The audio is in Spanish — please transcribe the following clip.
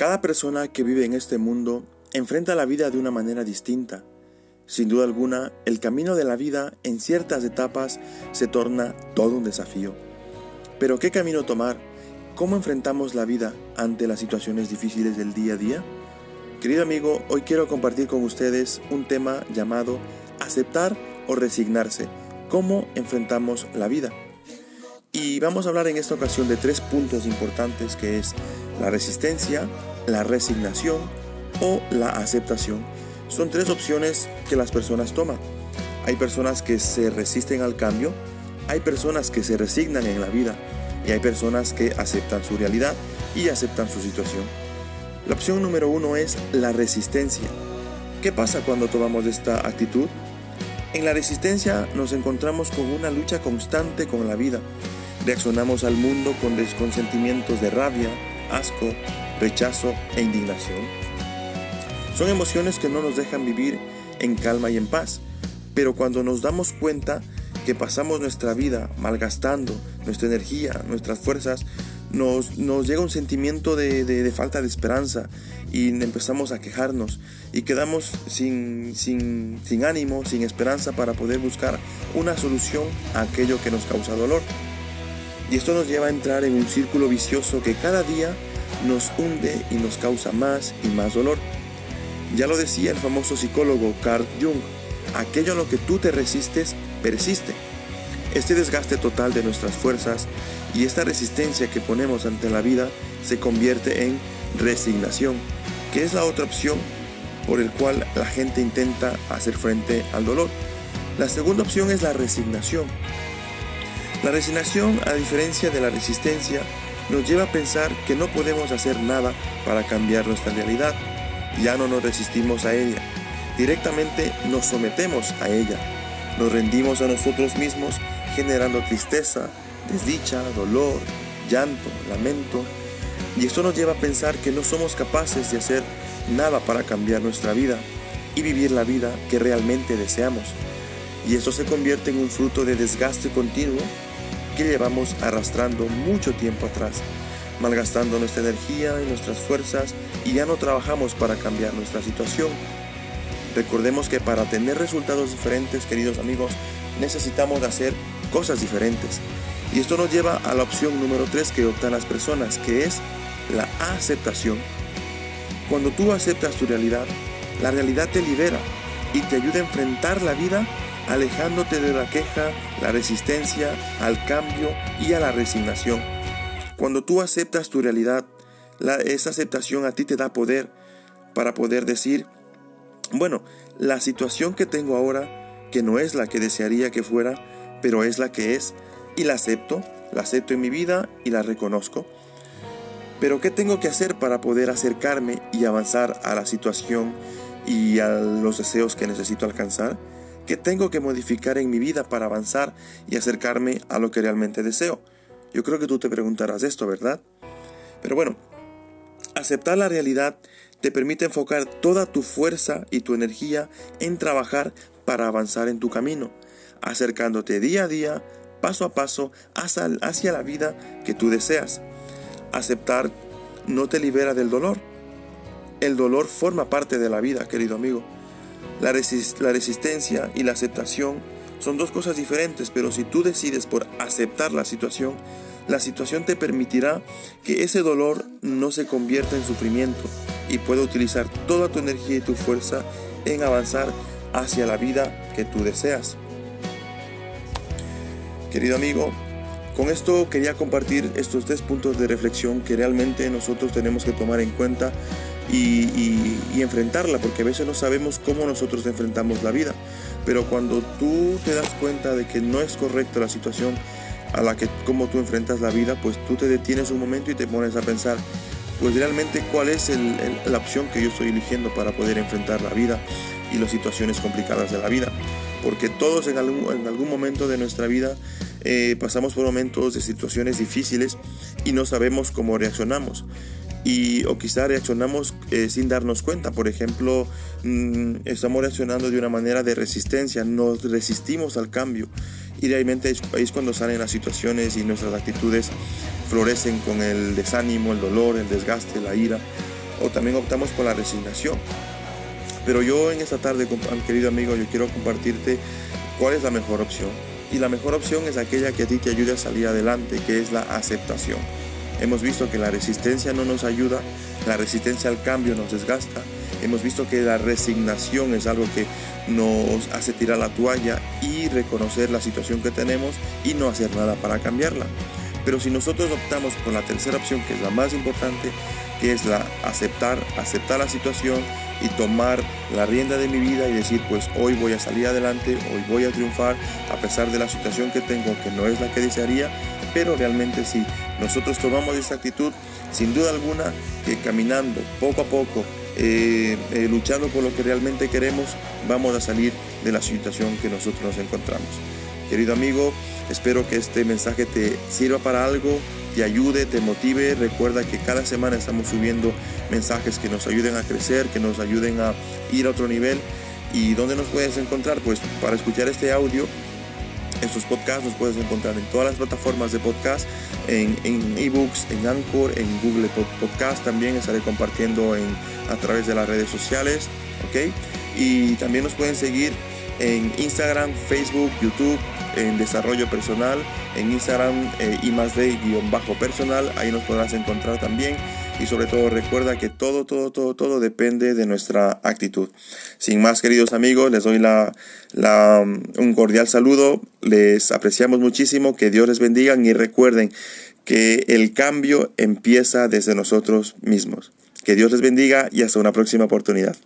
Cada persona que vive en este mundo enfrenta la vida de una manera distinta. Sin duda alguna, el camino de la vida en ciertas etapas se torna todo un desafío. Pero ¿qué camino tomar? ¿Cómo enfrentamos la vida ante las situaciones difíciles del día a día? Querido amigo, hoy quiero compartir con ustedes un tema llamado aceptar o resignarse. ¿Cómo enfrentamos la vida? Y vamos a hablar en esta ocasión de tres puntos importantes que es la resistencia, la resignación o la aceptación. Son tres opciones que las personas toman. Hay personas que se resisten al cambio, hay personas que se resignan en la vida y hay personas que aceptan su realidad y aceptan su situación. La opción número uno es la resistencia. ¿Qué pasa cuando tomamos esta actitud? En la resistencia nos encontramos con una lucha constante con la vida. Reaccionamos al mundo con desconsentimientos de rabia, asco, rechazo e indignación. Son emociones que no nos dejan vivir en calma y en paz, pero cuando nos damos cuenta que pasamos nuestra vida malgastando nuestra energía, nuestras fuerzas, nos, nos llega un sentimiento de, de, falta de esperanza y empezamos a quejarnos y quedamos sin, sin, sin ánimo, sin esperanza para poder buscar una solución a aquello que nos causa dolor. Y esto nos lleva a entrar en un círculo vicioso que cada día nos hunde y nos causa más y más dolor. Ya lo decía el famoso psicólogo Carl Jung, aquello a lo que tú te resistes persiste. Este desgaste total de nuestras fuerzas y esta resistencia que ponemos ante la vida se convierte en resignación, que es la otra opción por el cual la gente intenta hacer frente al dolor. La segunda opción es la resignación. La resignación, a diferencia de la resistencia, nos lleva a pensar que no podemos hacer nada para cambiar nuestra realidad. Ya no nos resistimos a ella, directamente nos sometemos a ella. Nos rendimos a nosotros mismos generando tristeza, desdicha, dolor, llanto, lamento. Y esto nos lleva a pensar que no somos capaces de hacer nada para cambiar nuestra vida y vivir la vida que realmente deseamos. Y esto se convierte en un fruto de desgaste continuo que llevamos arrastrando mucho tiempo atrás, malgastando nuestra energía y nuestras fuerzas y ya no trabajamos para cambiar nuestra situación. Recordemos que para tener resultados diferentes, queridos amigos, necesitamos hacer cosas diferentes. Y esto nos lleva a la opción número 3 que optan las personas, que es la aceptación. Cuando tú aceptas tu realidad, la realidad te libera y te ayuda a enfrentar la vida alejándote de la queja, la resistencia, al cambio y a la resignación. Cuando tú aceptas tu realidad, esa aceptación a ti te da poder para poder decir, bueno, la situación que tengo ahora, que no es la que desearía que fuera, pero es la que es, y la acepto, la acepto en mi vida y la reconozco. Pero ¿qué tengo que hacer para poder acercarme y avanzar a la situación y a los deseos que necesito alcanzar? ¿Qué tengo que modificar en mi vida para avanzar y acercarme a lo que realmente deseo? Yo creo que tú te preguntarás esto, ¿verdad? Pero bueno, aceptar la realidad te permite enfocar toda tu fuerza y tu energía en trabajar para avanzar en tu camino, acercándote día a día, paso a paso, hacia, la vida que tú deseas. Aceptar no te libera del dolor. El dolor forma parte de la vida, querido amigo. La, la resistencia y la aceptación son dos cosas diferentes, pero si tú decides por aceptar la situación, la situación te permitirá que ese dolor no se convierta en sufrimiento y pueda utilizar toda tu energía y tu fuerza en avanzar hacia la vida que tú deseas. Querido amigo, con esto quería compartir estos tres puntos de reflexión que realmente nosotros tenemos que tomar en cuenta y, enfrentarla, porque a veces no sabemos cómo nosotros enfrentamos la vida. Pero cuando tú te das cuenta de que no es correcta la situación a la que como tú enfrentas la vida, pues tú te detienes un momento y te pones a pensar, pues realmente cuál es la opción que yo estoy eligiendo para poder enfrentar la vida y las situaciones complicadas de la vida. Porque todos en algún, en algún momento de nuestra vida eh, pasamos por momentos de situaciones difíciles y no sabemos cómo reaccionamos. Y, o quizá reaccionamos eh, sin darnos cuenta. Por ejemplo, mm, estamos reaccionando de una manera de resistencia, nos resistimos al cambio. Y realmente ahí es cuando salen las situaciones y nuestras actitudes florecen con el desánimo, el dolor, el desgaste, la ira o también optamos por la resignación. Pero yo en esta tarde, querido amigo, yo quiero compartirte cuál es la mejor opción. Y la mejor opción es aquella que a ti te ayude a salir adelante, que es la aceptación. Hemos visto que la resistencia no nos ayuda, la resistencia al cambio nos desgasta. Hemos visto que la resignación es algo que nos hace tirar la toalla y reconocer la situación que tenemos y no hacer nada para cambiarla. Pero si nosotros optamos por la tercera opción, que es la más importante, que es la aceptar, aceptar la situación y tomar la rienda de mi vida y decir, pues hoy voy a salir adelante, hoy voy a triunfar, a pesar de la situación que tengo, que no es la que desearía, pero realmente si nosotros tomamos esta actitud, sin duda alguna que caminando poco a poco, eh, eh, luchando por lo que realmente queremos, vamos a salir de la situación que nosotros nos encontramos. Querido amigo, espero que este mensaje te sirva para algo, te ayude, te motive. Recuerda que cada semana estamos subiendo mensajes que nos ayuden a crecer, que nos ayuden a ir a otro nivel. ¿Y dónde nos puedes encontrar? Pues para escuchar este audio, estos podcasts los puedes encontrar en todas las plataformas de podcast, en, ebooks, en Anchor, en Google Podcast. También estaré compartiendo en, a través de las redes sociales. ¿ok? Y también nos pueden seguir en Instagram, Facebook, YouTube, en desarrollo personal, en Instagram eh, y más de guion bajo personal, ahí nos podrás encontrar también y sobre todo recuerda que todo, todo, todo, todo depende de nuestra actitud. Sin más queridos amigos, les doy la, la, un cordial saludo, les apreciamos muchísimo, que Dios les bendiga y recuerden que el cambio empieza desde nosotros mismos. Que Dios les bendiga y hasta una próxima oportunidad.